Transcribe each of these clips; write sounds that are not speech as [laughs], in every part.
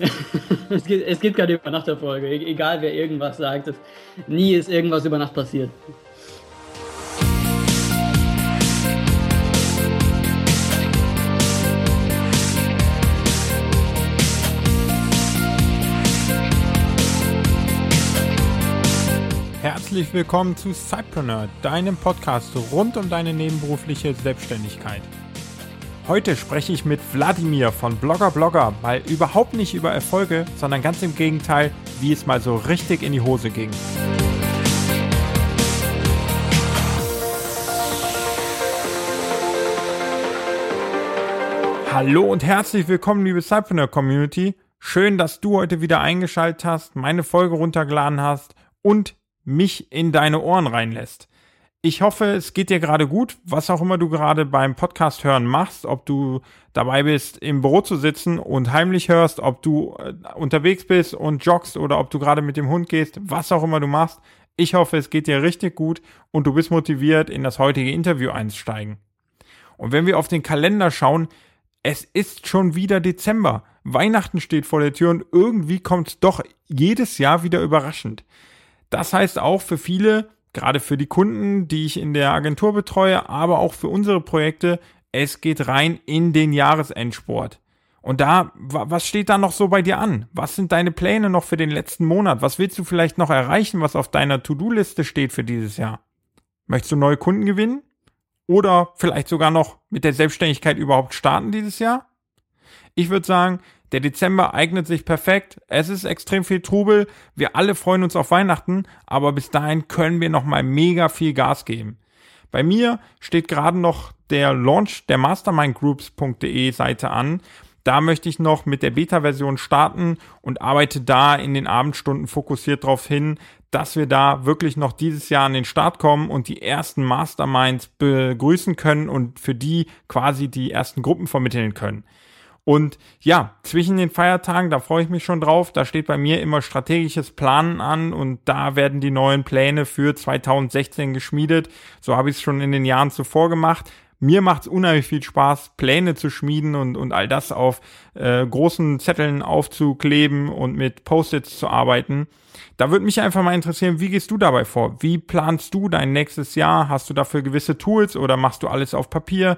[laughs] es, gibt, es gibt keine Übernachterfolge. E-, egal wer irgendwas sagt, es, nie ist irgendwas über Nacht passiert. Herzlich willkommen zu Cypreneur, deinem Podcast rund um deine nebenberufliche Selbstständigkeit. Heute spreche ich mit Wladimir von Blogger Blogger mal überhaupt nicht über Erfolge, sondern ganz im Gegenteil, wie es mal so richtig in die Hose ging. Hallo und herzlich willkommen, liebe Cypreneur Community. Schön, dass du heute wieder eingeschaltet hast, meine Folge runtergeladen hast und mich in deine Ohren reinlässt. Ich hoffe, es geht dir gerade gut, was auch immer du gerade beim Podcast hören machst, ob du dabei bist, im Büro zu sitzen und heimlich hörst, ob du äh, unterwegs bist und joggst oder ob du gerade mit dem Hund gehst, was auch immer du machst. Ich hoffe, es geht dir richtig gut und du bist motiviert, in das heutige Interview einzusteigen. Und wenn wir auf den Kalender schauen, es ist schon wieder Dezember. Weihnachten steht vor der Tür und irgendwie kommt es doch jedes Jahr wieder überraschend. Das heißt auch für viele, gerade für die Kunden, die ich in der Agentur betreue, aber auch für unsere Projekte, es geht rein in den Jahresendsport. Und da, was steht da noch so bei dir an? Was sind deine Pläne noch für den letzten Monat? Was willst du vielleicht noch erreichen, was auf deiner To-Do-Liste steht für dieses Jahr? Möchtest du neue Kunden gewinnen? Oder vielleicht sogar noch mit der Selbstständigkeit überhaupt starten dieses Jahr? Ich würde sagen, der Dezember eignet sich perfekt. Es ist extrem viel Trubel. Wir alle freuen uns auf Weihnachten, aber bis dahin können wir noch mal mega viel Gas geben. Bei mir steht gerade noch der Launch der mastermindgroups.de Seite an. Da möchte ich noch mit der Beta-Version starten und arbeite da in den Abendstunden fokussiert darauf hin, dass wir da wirklich noch dieses Jahr an den Start kommen und die ersten Masterminds begrüßen können und für die quasi die ersten Gruppen vermitteln können. Und ja, zwischen den Feiertagen, da freue ich mich schon drauf. Da steht bei mir immer strategisches Planen an und da werden die neuen Pläne für 2016 geschmiedet. So habe ich es schon in den Jahren zuvor gemacht. Mir macht es unheimlich viel Spaß, Pläne zu schmieden und, und all das auf äh, großen Zetteln aufzukleben und mit Post-its zu arbeiten. Da würde mich einfach mal interessieren, wie gehst du dabei vor? Wie planst du dein nächstes Jahr? Hast du dafür gewisse Tools oder machst du alles auf Papier?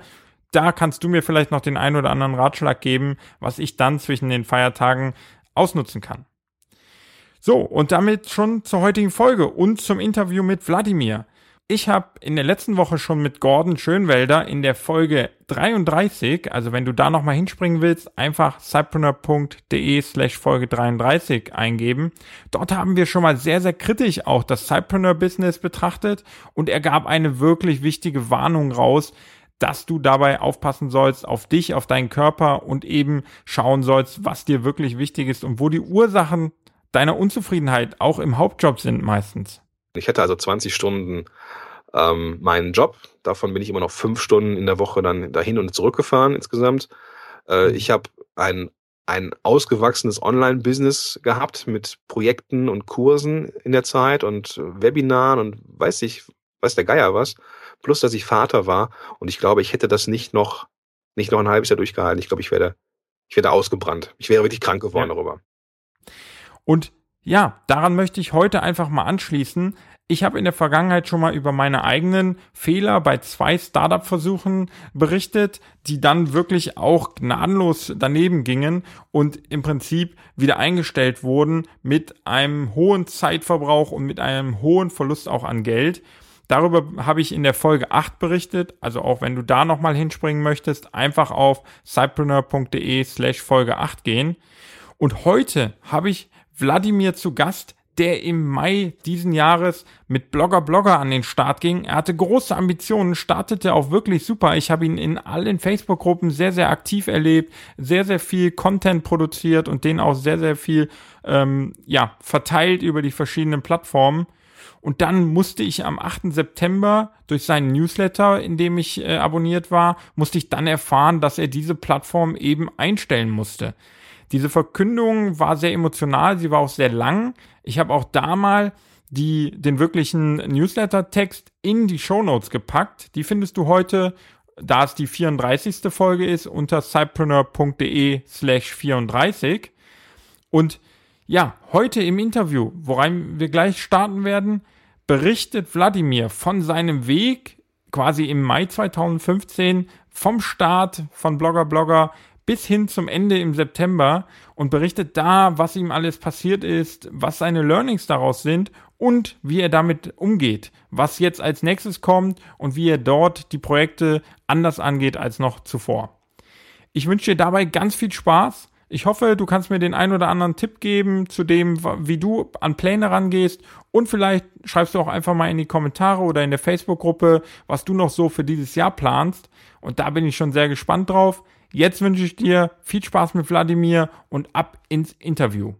Da kannst du mir vielleicht noch den einen oder anderen Ratschlag geben, was ich dann zwischen den Feiertagen ausnutzen kann. So, und damit schon zur heutigen Folge und zum Interview mit Wladimir. Ich habe in der letzten Woche schon mit Gordon Schönwelder in der Folge 33, also wenn du da nochmal hinspringen willst, einfach cypreneur.de slash Folge 33 eingeben. Dort haben wir schon mal sehr, sehr kritisch auch das Cypreneur-Business betrachtet und er gab eine wirklich wichtige Warnung raus, dass du dabei aufpassen sollst auf dich, auf deinen Körper und eben schauen sollst, was dir wirklich wichtig ist und wo die Ursachen deiner Unzufriedenheit auch im Hauptjob sind meistens. Ich hätte also 20 Stunden ähm, meinen Job. Davon bin ich immer noch fünf Stunden in der Woche dann dahin und zurückgefahren insgesamt. Äh, mhm. ich habe ein, ein ausgewachsenes Online-Business gehabt mit Projekten und Kursen in der Zeit und Webinaren und weiß ich, weiß der Geier was plus dass ich Vater war und ich glaube, ich hätte das nicht noch, nicht noch ein halbes Jahr durchgehalten. Ich glaube, ich werde, ich werde ausgebrannt. Ich wäre wirklich krank geworden ja. darüber. Und ja, daran möchte ich heute einfach mal anschließen. Ich habe in der Vergangenheit schon mal über meine eigenen Fehler bei zwei Startup-Versuchen berichtet, die dann wirklich auch gnadenlos daneben gingen und im Prinzip wieder eingestellt wurden mit einem hohen Zeitverbrauch und mit einem hohen Verlust auch an Geld. Darüber habe ich in der Folge 8 berichtet. Also auch wenn du da nochmal hinspringen möchtest, einfach auf cypreneur.de slash Folge 8 gehen. Und heute habe ich Wladimir zu Gast, der im Mai diesen Jahres mit Blogger Blogger an den Start ging. Er hatte große Ambitionen, startete auch wirklich super. Ich habe ihn in allen Facebook-Gruppen sehr, sehr aktiv erlebt, sehr, sehr viel Content produziert und den auch sehr, sehr viel ähm, ja, verteilt über die verschiedenen Plattformen. Und dann musste ich am 8. September durch seinen Newsletter, in dem ich äh, abonniert war, musste ich dann erfahren, dass er diese Plattform eben einstellen musste. Diese Verkündung war sehr emotional, sie war auch sehr lang. Ich habe auch da mal die, den wirklichen Newsletter-Text in die Show Notes gepackt. Die findest du heute, da es die 34. Folge ist, unter cypreneur.de slash 34. Und ja, heute im Interview, worein wir gleich starten werden, berichtet Wladimir von seinem Weg quasi im Mai 2015 vom Start von Blogger Blogger bis hin zum Ende im September und berichtet da, was ihm alles passiert ist, was seine Learnings daraus sind und wie er damit umgeht, was jetzt als nächstes kommt und wie er dort die Projekte anders angeht als noch zuvor. Ich wünsche dir dabei ganz viel Spaß. Ich hoffe, du kannst mir den ein oder anderen Tipp geben zu dem, wie du an Pläne rangehst und vielleicht schreibst du auch einfach mal in die Kommentare oder in der Facebook-Gruppe, was du noch so für dieses Jahr planst. Und da bin ich schon sehr gespannt drauf. Jetzt wünsche ich dir viel Spaß mit Wladimir und ab ins Interview.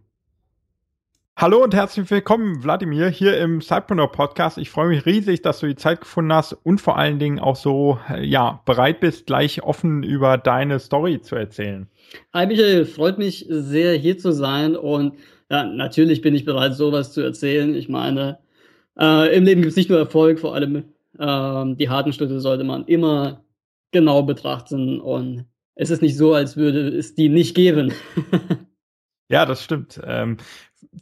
Hallo und herzlich willkommen, Wladimir, hier im Cypreneur Podcast. Ich freue mich riesig, dass du die Zeit gefunden hast und vor allen Dingen auch so, ja, bereit bist, gleich offen über deine Story zu erzählen. Hi Michael, freut mich sehr hier zu sein und ja, natürlich bin ich bereit, sowas zu erzählen. Ich meine, äh, im Leben gibt es nicht nur Erfolg, vor allem äh, die harten Schritte sollte man immer genau betrachten und es ist nicht so, als würde es die nicht geben. [laughs] Ja, das stimmt. Ähm,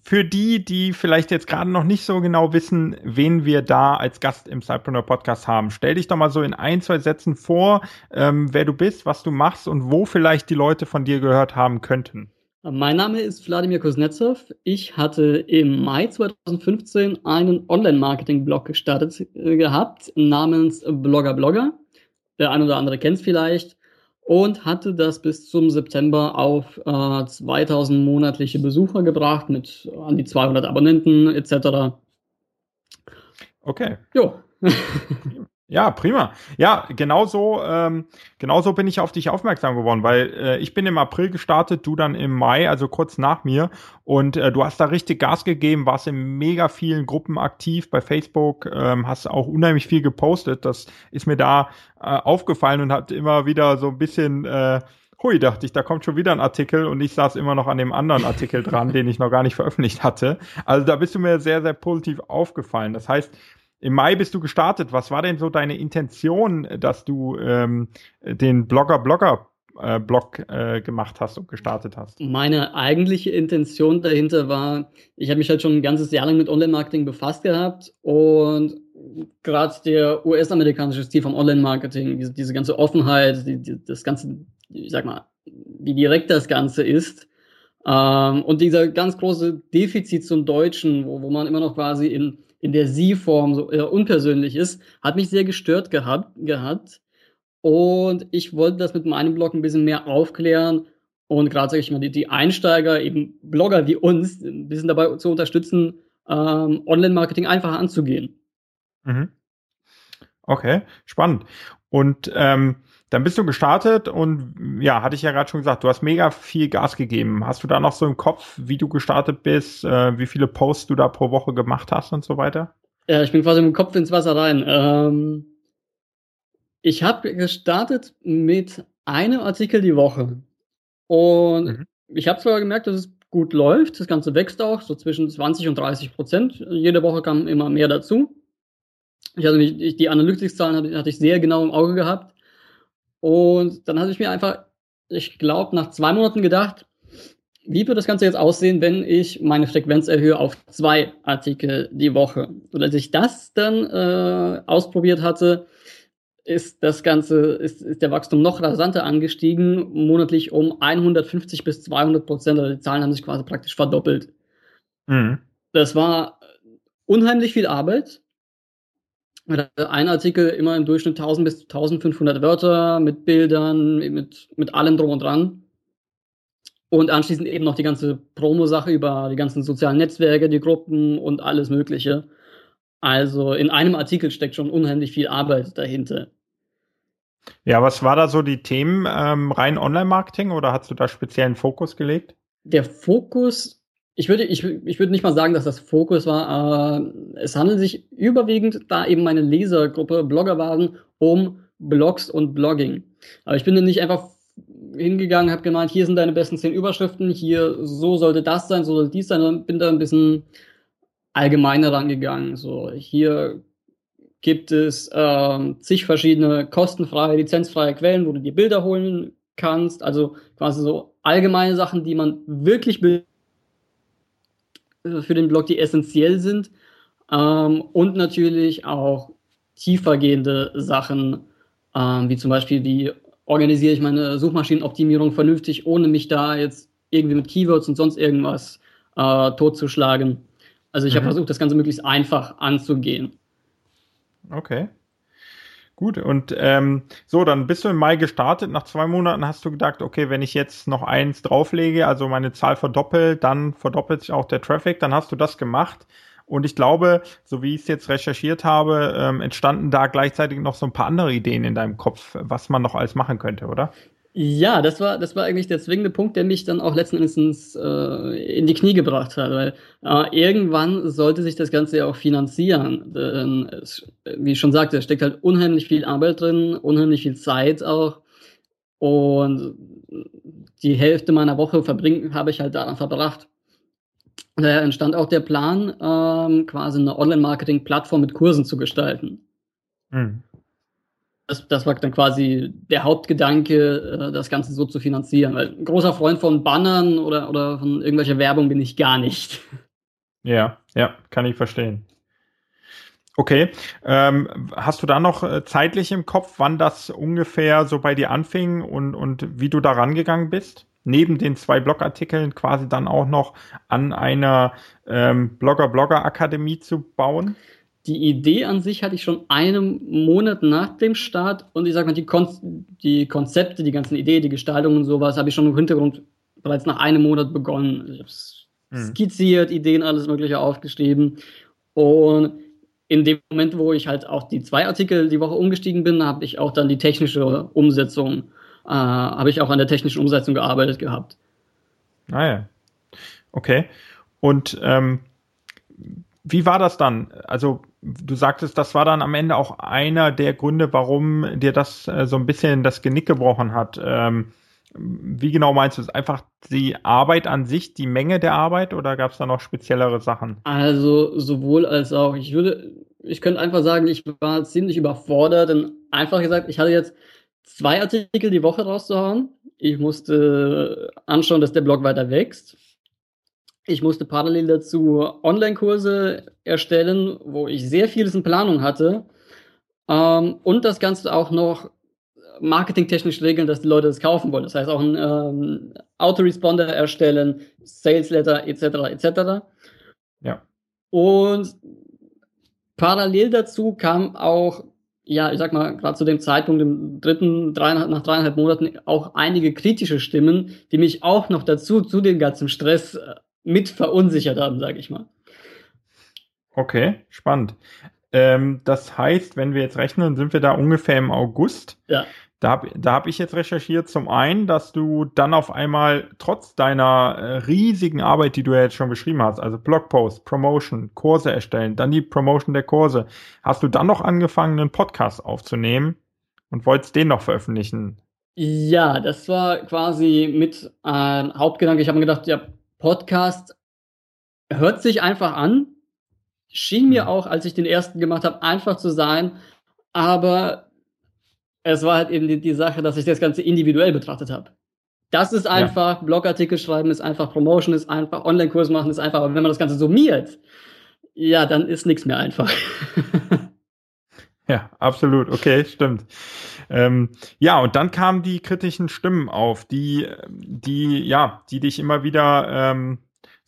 für die, die vielleicht jetzt gerade noch nicht so genau wissen, wen wir da als Gast im Cypreneur Podcast haben, stell dich doch mal so in ein, zwei Sätzen vor, ähm, wer du bist, was du machst und wo vielleicht die Leute von dir gehört haben könnten. Mein Name ist Wladimir Kuznetsov. Ich hatte im Mai 2015 einen Online-Marketing-Blog gestartet äh, gehabt namens Blogger Blogger. Der ein oder andere kennt es vielleicht und hatte das bis zum September auf äh, 2000 monatliche Besucher gebracht mit an die 200 Abonnenten etc. Okay. Jo. [laughs] Ja, prima. Ja, genauso, ähm, genauso bin ich auf dich aufmerksam geworden, weil äh, ich bin im April gestartet, du dann im Mai, also kurz nach mir. Und äh, du hast da richtig Gas gegeben, warst in mega vielen Gruppen aktiv bei Facebook, ähm, hast auch unheimlich viel gepostet. Das ist mir da äh, aufgefallen und hat immer wieder so ein bisschen äh, hui, dachte ich, da kommt schon wieder ein Artikel und ich saß immer noch an dem anderen Artikel dran, [laughs] den ich noch gar nicht veröffentlicht hatte. Also da bist du mir sehr, sehr positiv aufgefallen. Das heißt, im Mai bist du gestartet. Was war denn so deine Intention, dass du ähm, den Blogger-Blogger äh, Blog äh, gemacht hast und gestartet hast? Meine eigentliche Intention dahinter war, ich habe mich halt schon ein ganzes Jahr lang mit Online-Marketing befasst gehabt und gerade der US-amerikanische Stil vom Online-Marketing, diese, diese, ganze Offenheit, die, die, das ganze, ich sag mal, wie direkt das Ganze ist, ähm, und dieser ganz große Defizit zum Deutschen, wo, wo man immer noch quasi in in der Sie-Form so eher unpersönlich ist, hat mich sehr gestört gehabt, gehabt. Und ich wollte das mit meinem Blog ein bisschen mehr aufklären und gerade, sage ich mal, die, die, Einsteiger, eben Blogger wie uns, ein bisschen dabei zu unterstützen, ähm, Online-Marketing einfacher anzugehen. Mhm. Okay, spannend. Und ähm, dann bist du gestartet und ja, hatte ich ja gerade schon gesagt, du hast mega viel Gas gegeben. Hast du da noch so im Kopf, wie du gestartet bist, äh, wie viele Posts du da pro Woche gemacht hast und so weiter? Ja, ich bin quasi mit dem Kopf ins Wasser rein. Ähm, ich habe gestartet mit einem Artikel die Woche. Und mhm. ich habe zwar gemerkt, dass es gut läuft, das Ganze wächst auch, so zwischen 20 und 30 Prozent. Jede Woche kam immer mehr dazu. Ich hatte mich, die Analytics-Zahlen hatte, hatte ich sehr genau im Auge gehabt. Und dann hatte ich mir einfach, ich glaube, nach zwei Monaten gedacht, wie wird das Ganze jetzt aussehen, wenn ich meine Frequenz erhöhe auf zwei Artikel die Woche? Und als ich das dann äh, ausprobiert hatte, ist das Ganze, ist, ist der Wachstum noch rasanter angestiegen, monatlich um 150 bis 200 Prozent. Also die Zahlen haben sich quasi praktisch verdoppelt. Mhm. Das war unheimlich viel Arbeit, ein Artikel immer im Durchschnitt 1000 bis 1500 Wörter mit Bildern, mit, mit allem drum und dran. Und anschließend eben noch die ganze Promo-Sache über die ganzen sozialen Netzwerke, die Gruppen und alles Mögliche. Also in einem Artikel steckt schon unheimlich viel Arbeit dahinter. Ja, was war da so die Themen? Ähm, rein Online-Marketing oder hast du da speziellen Fokus gelegt? Der Fokus ich würde, ich, ich würde nicht mal sagen, dass das Fokus war, aber es handelt sich überwiegend, da eben meine Lesergruppe Blogger waren, um Blogs und Blogging. Aber ich bin dann nicht einfach hingegangen, habe gemeint, hier sind deine besten zehn Überschriften, hier so sollte das sein, so sollte dies sein, und bin da ein bisschen allgemeiner rangegangen. So, hier gibt es ähm, zig verschiedene kostenfreie, lizenzfreie Quellen, wo du dir Bilder holen kannst. Also quasi so allgemeine Sachen, die man wirklich äh, für den Blog, die essentiell sind. Ähm, und natürlich auch tiefergehende Sachen, ähm, wie zum Beispiel, wie organisiere ich meine Suchmaschinenoptimierung vernünftig, ohne mich da jetzt irgendwie mit Keywords und sonst irgendwas äh, totzuschlagen. Also ich mhm. habe versucht, das Ganze möglichst einfach anzugehen. Okay. Gut, und ähm, so, dann bist du im Mai gestartet. Nach zwei Monaten hast du gedacht, okay, wenn ich jetzt noch eins drauflege, also meine Zahl verdoppelt, dann verdoppelt sich auch der Traffic. Dann hast du das gemacht. Und ich glaube, so wie ich es jetzt recherchiert habe, ähm, entstanden da gleichzeitig noch so ein paar andere Ideen in deinem Kopf, was man noch alles machen könnte, oder? Ja, das war, das war eigentlich der zwingende Punkt, der mich dann auch letzten Endes äh, in die Knie gebracht hat, weil äh, irgendwann sollte sich das Ganze ja auch finanzieren. Denn es, wie ich schon sagte, es steckt halt unheimlich viel Arbeit drin, unheimlich viel Zeit auch. Und die Hälfte meiner Woche verbringen, habe ich halt daran verbracht. Daher entstand auch der Plan, ähm, quasi eine Online-Marketing-Plattform mit Kursen zu gestalten. Mhm das, das war dann quasi der Hauptgedanke, äh, das Ganze so zu finanzieren. Weil ein großer Freund von Bannern oder, oder von irgendwelcher Werbung bin ich gar nicht. Ja, ja, kann ich verstehen. Okay. Ähm, hast du da noch äh, zeitlich im Kopf, wann das ungefähr so bei dir anfing und, und wie du da rangegangen bist? Neben den zwei Blogartikeln quasi dann auch noch an einer ähm, Blogger-Blogger-Akademie zu bauen? Die Idee an sich hatte ich schon einen Monat nach dem Start und ich sag mal, die, Kon die Konzepte, die ganzen Ideen, die Gestaltung und sowas habe ich schon im Hintergrund bereits nach einem Monat begonnen. Ich habe mhm. skizziert, Ideen, alles Mögliche aufgeschrieben. Und in dem Moment, wo ich halt auch die zwei Artikel die Woche umgestiegen bin, habe ich auch dann die technische Umsetzung, äh, habe ich auch an der technischen Umsetzung gearbeitet gehabt. Ah ja. Okay. Und ähm, wie war das dann? Also du sagtest, das war dann am Ende auch einer der Gründe, warum dir das äh, so ein bisschen das Genick gebrochen hat. Ähm, wie genau meinst du es? Einfach die Arbeit an sich, die Menge der Arbeit oder gab es da noch speziellere Sachen? Also sowohl als auch. Ich würde, ich könnte einfach sagen, ich war ziemlich überfordert. Denn einfach gesagt, ich hatte jetzt zwei Artikel die Woche rauszuhauen. Ich musste anschauen, dass der Blog weiter wächst. Ich musste parallel dazu Online-Kurse erstellen, wo ich sehr vieles in Planung hatte. Ähm, und das Ganze auch noch marketingtechnisch regeln, dass die Leute das kaufen wollen. Das heißt auch ein ähm, Autoresponder erstellen, Sales Letter etc. etc. Ja. Und parallel dazu kam auch, ja, ich sag mal, gerade zu dem Zeitpunkt, im dritten, dreieinhalb, nach dreieinhalb Monaten, auch einige kritische Stimmen, die mich auch noch dazu, zu dem ganzen Stress äh, mit verunsichert haben, sage ich mal. Okay, spannend. Ähm, das heißt, wenn wir jetzt rechnen, sind wir da ungefähr im August. Ja. Da habe da hab ich jetzt recherchiert, zum einen, dass du dann auf einmal trotz deiner äh, riesigen Arbeit, die du ja jetzt schon beschrieben hast, also Blogpost, Promotion, Kurse erstellen, dann die Promotion der Kurse, hast du dann noch angefangen, einen Podcast aufzunehmen und wolltest den noch veröffentlichen? Ja, das war quasi mit äh, Hauptgedanke. Ich habe mir gedacht, ja, Podcast hört sich einfach an. Schien mir mhm. auch, als ich den ersten gemacht habe, einfach zu sein. Aber es war halt eben die, die Sache, dass ich das Ganze individuell betrachtet habe. Das ist einfach, ja. Blogartikel schreiben ist einfach, Promotion ist einfach, Online-Kurs machen ist einfach. Aber wenn man das Ganze summiert, ja, dann ist nichts mehr einfach. [laughs] Ja, absolut. Okay, stimmt. Ähm, ja, und dann kamen die kritischen Stimmen auf, die, die, ja, die dich immer wieder ähm,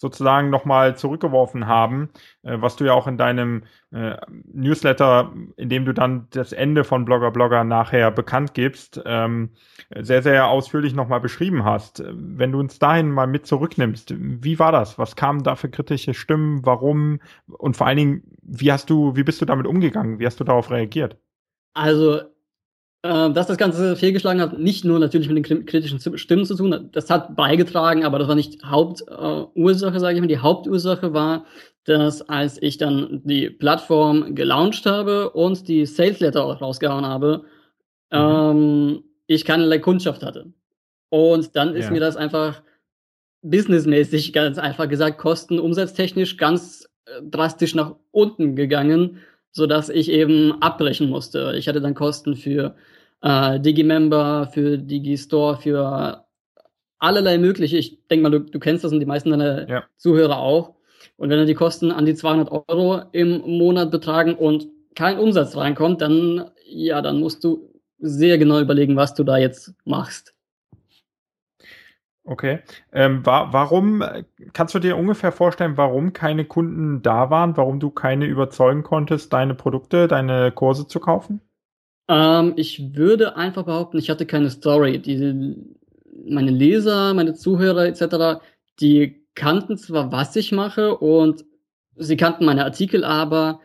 sozusagen nochmal zurückgeworfen haben, äh, was du ja auch in deinem äh, Newsletter, in dem du dann das Ende von Blogger Blogger nachher bekannt gibst, ähm, sehr, sehr ausführlich nochmal beschrieben hast. Wenn du uns dahin mal mit zurücknimmst, wie war das? Was kamen da für kritische Stimmen? Warum? Und vor allen Dingen, wie hast du, wie bist du damit umgegangen? Wie hast du darauf reagiert? Also dass das Ganze fehlgeschlagen hat, nicht nur natürlich mit den kritischen Stimmen zu tun, das hat beigetragen, aber das war nicht Hauptursache, äh, sage ich mal. Die Hauptursache war, dass als ich dann die Plattform gelauncht habe und die Sales Letter rausgehauen habe, mhm. ähm, ich keinerlei Kundschaft hatte. Und dann ist ja. mir das einfach businessmäßig ganz einfach gesagt, kosten umsatztechnisch ganz äh, drastisch nach unten gegangen so dass ich eben abbrechen musste. Ich hatte dann Kosten für äh, Digimember, für Digistore, für allerlei mögliche. Ich denke mal, du, du, kennst das und die meisten deiner ja. Zuhörer auch. Und wenn dann die Kosten an die 200 Euro im Monat betragen und kein Umsatz reinkommt, dann, ja, dann musst du sehr genau überlegen, was du da jetzt machst. Okay. Ähm, wa warum, kannst du dir ungefähr vorstellen, warum keine Kunden da waren, warum du keine überzeugen konntest, deine Produkte, deine Kurse zu kaufen? Ähm, ich würde einfach behaupten, ich hatte keine Story. Die, meine Leser, meine Zuhörer etc., die kannten zwar, was ich mache und sie kannten meine Artikel, aber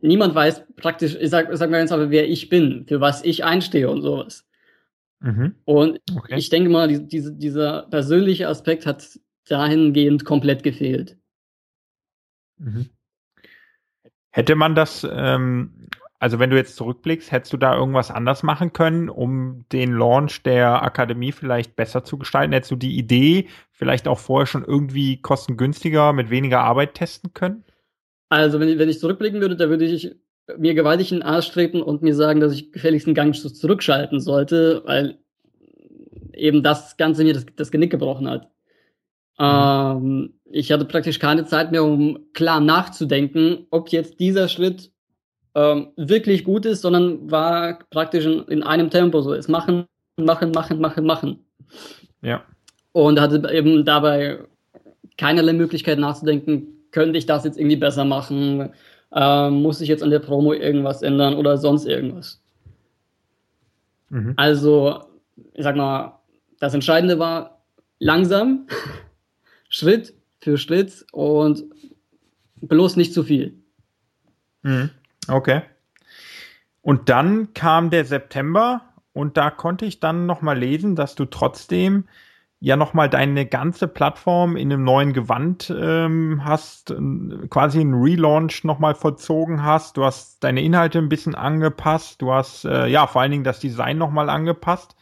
niemand weiß praktisch, ich sag, sag mal ganz aber, wer ich bin, für was ich einstehe und sowas. Mhm. Und okay. ich denke mal, die, diese, dieser persönliche Aspekt hat dahingehend komplett gefehlt. Mhm. Hätte man das, ähm, also wenn du jetzt zurückblickst, hättest du da irgendwas anders machen können, um den Launch der Akademie vielleicht besser zu gestalten? Hättest du die Idee vielleicht auch vorher schon irgendwie kostengünstiger mit weniger Arbeit testen können? Also wenn ich, wenn ich zurückblicken würde, da würde ich mir gewaltig in den Arsch treten und mir sagen, dass ich gefälligst einen Gang zurückschalten sollte, weil eben das Ganze mir das, das Genick gebrochen hat. Mhm. Ähm, ich hatte praktisch keine Zeit mehr, um klar nachzudenken, ob jetzt dieser Schritt ähm, wirklich gut ist, sondern war praktisch in, in einem Tempo so. Es machen, machen, machen, machen, machen. Ja. Und hatte eben dabei keinerlei Möglichkeit nachzudenken, könnte ich das jetzt irgendwie besser machen? Ähm, muss ich jetzt an der Promo irgendwas ändern oder sonst irgendwas? Mhm. Also, ich sag mal, das Entscheidende war langsam, [laughs] Schritt für Schritt und bloß nicht zu viel. Mhm. Okay. Und dann kam der September und da konnte ich dann nochmal lesen, dass du trotzdem ja nochmal deine ganze Plattform in einem neuen Gewand ähm, hast, quasi einen Relaunch nochmal vollzogen hast. Du hast deine Inhalte ein bisschen angepasst. Du hast äh, ja vor allen Dingen das Design nochmal angepasst.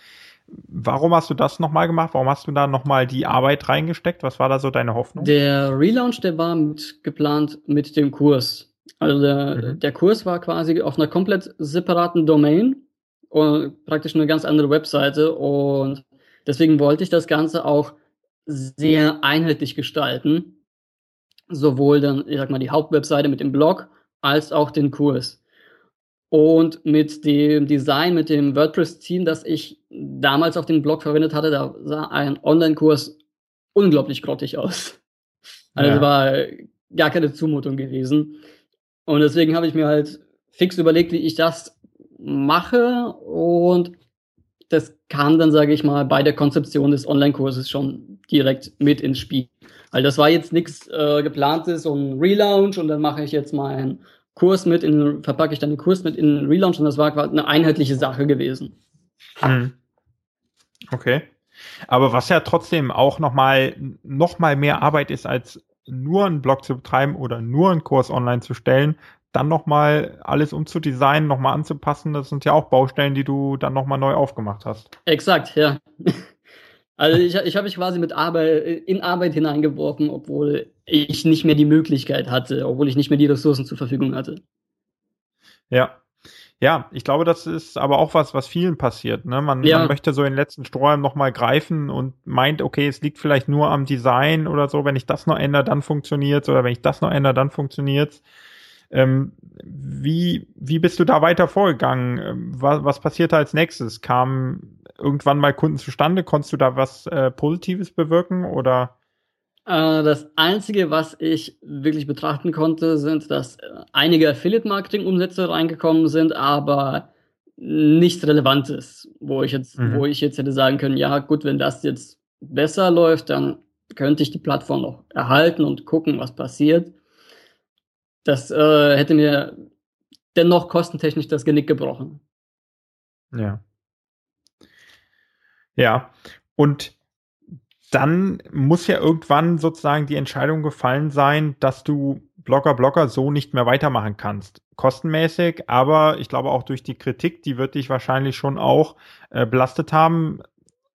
Warum hast du das nochmal gemacht? Warum hast du da nochmal die Arbeit reingesteckt? Was war da so deine Hoffnung? Der Relaunch, der war mit, geplant mit dem Kurs. Also der, mhm. der Kurs war quasi auf einer komplett separaten Domain und praktisch eine ganz andere Webseite und Deswegen wollte ich das Ganze auch sehr einheitlich gestalten. Sowohl dann, ich sag mal, die Hauptwebseite mit dem Blog als auch den Kurs. Und mit dem Design, mit dem WordPress-Team, das ich damals auf dem Blog verwendet hatte, da sah ein Online-Kurs unglaublich grottig aus. Also ja. war gar keine Zumutung gewesen. Und deswegen habe ich mir halt fix überlegt, wie ich das mache und das kam dann, sage ich mal, bei der Konzeption des Online-Kurses schon direkt mit ins Spiel. Weil das war jetzt nichts äh, geplantes, so ein Relaunch und dann mache ich jetzt mal einen Kurs mit, in, verpacke ich dann den Kurs mit in den Relaunch und das war quasi eine einheitliche Sache gewesen. Hm. Okay. Aber was ja trotzdem auch nochmal noch mal mehr Arbeit ist, als nur einen Blog zu betreiben oder nur einen Kurs online zu stellen, dann nochmal alles umzudesignen, nochmal anzupassen, das sind ja auch Baustellen, die du dann nochmal neu aufgemacht hast. Exakt, ja. [laughs] Also ich, ich habe mich quasi mit Arbeit, in Arbeit hineingeworfen, obwohl ich nicht mehr die Möglichkeit hatte, obwohl ich nicht mehr die Ressourcen zur Verfügung hatte. Ja. Ja, ich glaube, das ist aber auch was, was vielen passiert. Ne? Man, ja. man möchte so in den letzten Strohhalm nochmal greifen und meint, okay, es liegt vielleicht nur am Design oder so, wenn ich das noch ändere, dann funktioniert's oder wenn ich das noch ändere, dann funktioniert's. Ähm, wie, wie bist du da weiter vorgegangen? Ähm, was, was passierte als nächstes? Kamen irgendwann mal Kunden zustande? Konntest du da was äh, Positives bewirken oder? Äh, das Einzige, was ich wirklich betrachten konnte, sind, dass äh, einige Affiliate-Marketing-Umsätze reingekommen sind, aber nichts Relevantes, wo ich jetzt, mhm. wo ich jetzt hätte sagen können, ja gut, wenn das jetzt besser läuft, dann könnte ich die Plattform noch erhalten und gucken, was passiert. Das äh, hätte mir dennoch kostentechnisch das Genick gebrochen. Ja. Ja. Und dann muss ja irgendwann sozusagen die Entscheidung gefallen sein, dass du Blogger, Blogger so nicht mehr weitermachen kannst. Kostenmäßig, aber ich glaube auch durch die Kritik, die wird dich wahrscheinlich schon auch äh, belastet haben.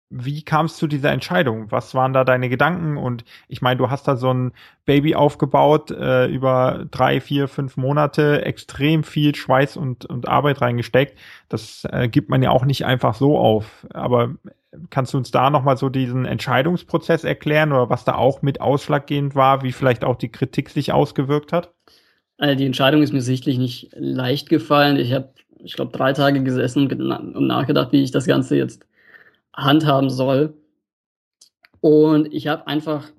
Wie kam es zu dieser Entscheidung? Was waren da deine Gedanken? Und ich meine, du hast da so ein Baby aufgebaut äh, über drei, vier, fünf Monate, extrem viel Schweiß und, und Arbeit reingesteckt. Das äh, gibt man ja auch nicht einfach so auf. Aber kannst du uns da nochmal so diesen Entscheidungsprozess erklären oder was da auch mit ausschlaggebend war, wie vielleicht auch die Kritik sich ausgewirkt hat? Also die Entscheidung ist mir sichtlich nicht leicht gefallen. Ich habe, ich glaube, drei Tage gesessen und nachgedacht, wie ich das Ganze jetzt handhaben soll. Und ich habe einfach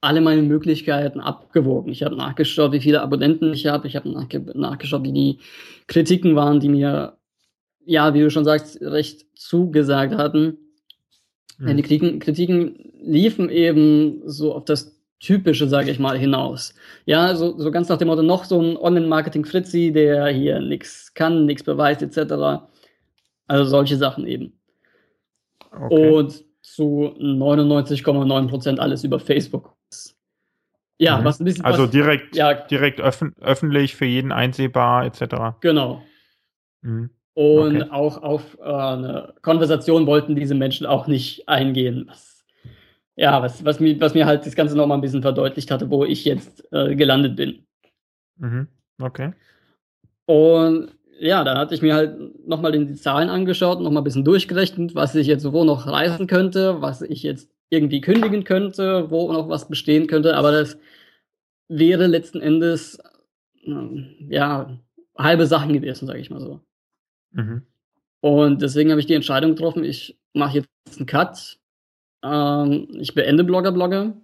alle meine Möglichkeiten abgewogen. Ich habe nachgeschaut, wie viele Abonnenten ich habe. Ich habe nachge nachgeschaut, wie die Kritiken waren, die mir, ja, wie du schon sagst, recht zugesagt hatten. Mhm. Die Kritiken, Kritiken liefen eben so auf das Typische, sage ich mal, hinaus. Ja, so, so ganz nach dem Motto, noch so ein Online-Marketing-Fritzi, der hier nichts kann, nichts beweist, etc. Also solche Sachen eben. Okay. Und zu 99,9% alles über Facebook. Ja, mhm. was ein bisschen. Also direkt, ja, direkt öffn öffentlich für jeden einsehbar, etc. Genau. Mhm. Und okay. auch auf äh, eine Konversation wollten diese Menschen auch nicht eingehen. Was, ja, was, was, mir, was mir halt das Ganze nochmal ein bisschen verdeutlicht hatte, wo ich jetzt äh, gelandet bin. Mhm. Okay. Und ja, dann hatte ich mir halt nochmal die Zahlen angeschaut, nochmal ein bisschen durchgerechnet, was ich jetzt wo noch reißen könnte, was ich jetzt irgendwie kündigen könnte, wo noch was bestehen könnte, aber das wäre letzten Endes äh, ja halbe Sachen gewesen, sage ich mal so. Mhm. Und deswegen habe ich die Entscheidung getroffen, ich mache jetzt einen Cut, ähm, ich beende Blogger-Blogger,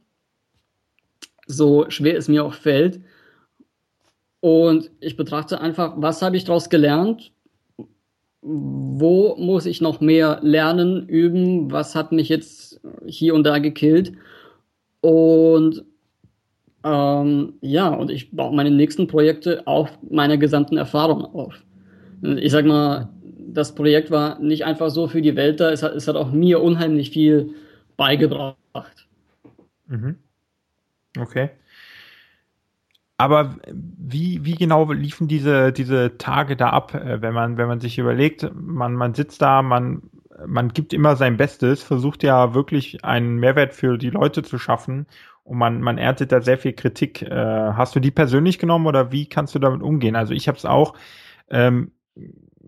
so schwer es mir auch fällt. Und ich betrachte einfach, was habe ich daraus gelernt, wo muss ich noch mehr lernen, üben, was hat mich jetzt hier und da gekillt. Und ähm, ja, und ich baue meine nächsten Projekte auf meiner gesamten Erfahrung auf. Ich sag mal, das Projekt war nicht einfach so für die Welt da, es hat, es hat auch mir unheimlich viel beigebracht. Mhm. Okay. Aber wie, wie genau liefen diese, diese Tage da ab, äh, wenn man, wenn man sich überlegt, man, man sitzt da, man, man gibt immer sein Bestes, versucht ja wirklich einen Mehrwert für die Leute zu schaffen und man, man erntet da sehr viel Kritik. Äh, hast du die persönlich genommen oder wie kannst du damit umgehen? Also ich habe es auch, ähm,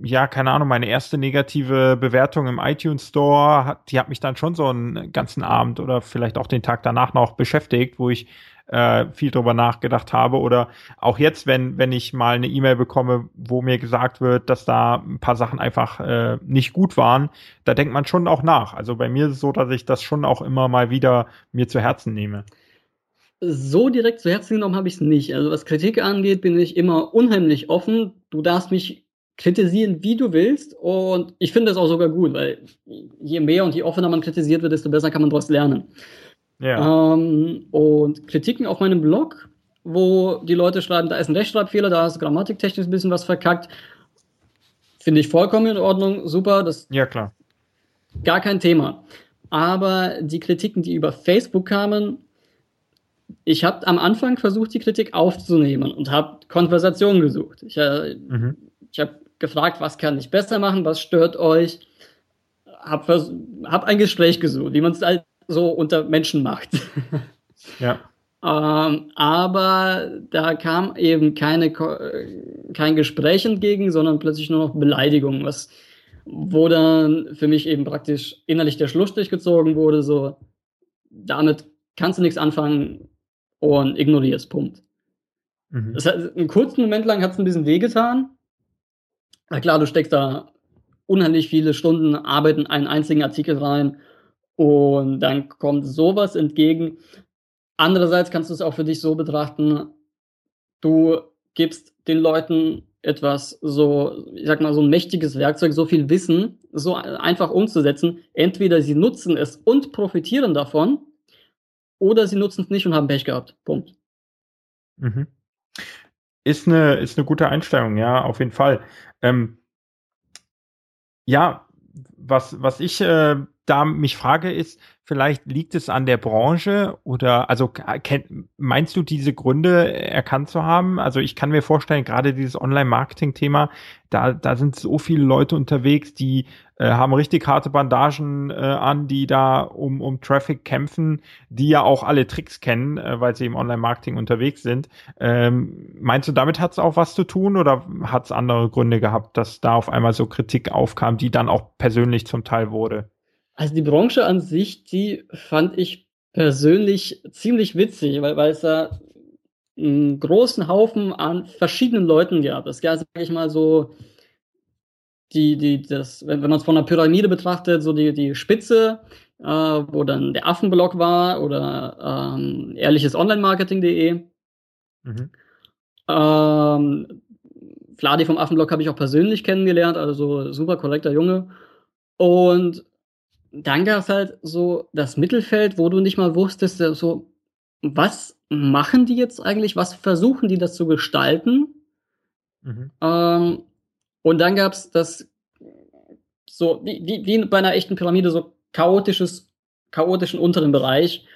ja, keine Ahnung, meine erste negative Bewertung im iTunes Store, hat, die hat mich dann schon so einen ganzen Abend oder vielleicht auch den Tag danach noch beschäftigt, wo ich äh, viel drüber nachgedacht habe. Oder auch jetzt, wenn, wenn ich mal eine E-Mail bekomme, wo mir gesagt wird, dass da ein paar Sachen einfach äh, nicht gut waren, da denkt man schon auch nach. Also bei mir ist es so, dass ich das schon auch immer mal wieder mir zu Herzen nehme. So direkt zu Herzen genommen habe ich es nicht. Also was Kritik angeht, bin ich immer unheimlich offen. Du darfst mich kritisieren, wie du willst. Und ich finde das auch sogar gut, weil je mehr und je offener man kritisiert wird, desto besser kann man daraus lernen. Ja. Ähm, und Kritiken auf meinem Blog, wo die Leute schreiben, da ist ein Rechtschreibfehler, da ist grammatiktechnisch ein bisschen was verkackt. Finde ich vollkommen in Ordnung, super. Das ja, klar. Gar kein Thema. Aber die Kritiken, die über Facebook kamen, ich habe am Anfang versucht, die Kritik aufzunehmen und habe Konversationen gesucht. Ich, äh, mhm. ich habe gefragt, was kann ich besser machen, was stört euch. Habe hab ein Gespräch gesucht, wie man es halt so unter Menschen macht. [laughs] Ja. ähm, aber da kam eben keine, kein Gespräch entgegen, sondern plötzlich nur noch Beleidigung, was, wo dann für mich eben praktisch innerlich der Schlussstrich gezogen wurde, so, damit kannst du nichts anfangen und ignorierst, Punkt. Mhm. Das heißt, einen kurzen Moment lang hat es ein bisschen wehgetan. Na klar, du steckst da unheimlich viele Stunden Arbeit in einen einzigen Artikel rein und dann kommt sowas entgegen. Andererseits kannst du es auch für dich so betrachten, du gibst den Leuten etwas so, ich sag mal, so ein mächtiges Werkzeug, so viel Wissen, so einfach umzusetzen. Entweder sie nutzen es und profitieren davon, oder sie nutzen es nicht und haben Pech gehabt. Punkt. Mhm. Ist eine, ist eine gute Einstellung, ja, auf jeden Fall. Ähm, ja, was, was ich äh, da mich frage, ist, vielleicht liegt es an der Branche oder also meinst du diese Gründe erkannt zu haben? Also ich kann mir vorstellen, gerade dieses Online-Marketing-Thema, da, da sind so viele Leute unterwegs, die äh, haben richtig harte Bandagen äh, an, die da um, um Traffic kämpfen, die ja auch alle Tricks kennen, äh, weil sie im Online-Marketing unterwegs sind. Ähm, meinst du, damit hat es auch was zu tun oder hat es andere Gründe gehabt, dass da auf einmal so Kritik aufkam, die dann auch persönlich zum Teil wurde? Also die Branche an sich, die fand ich persönlich ziemlich witzig, weil, weil es da einen großen Haufen an verschiedenen Leuten gab. Es gab, sag ich mal, so die, die, das, wenn, wenn man es von der Pyramide betrachtet, so die, die Spitze, äh, wo dann der Affenblog war oder ähm, ehrliches Online-Marketing.de. Mhm. Ähm, Fladi vom Affenblog habe ich auch persönlich kennengelernt, also super korrekter Junge. Und dann gab es halt so das Mittelfeld, wo du nicht mal wusstest, so, was machen die jetzt eigentlich? Was versuchen die das zu gestalten? Mhm. Ähm, und dann gab es das so, wie, wie, wie bei einer echten Pyramide, so chaotisches, chaotischen unteren Bereich,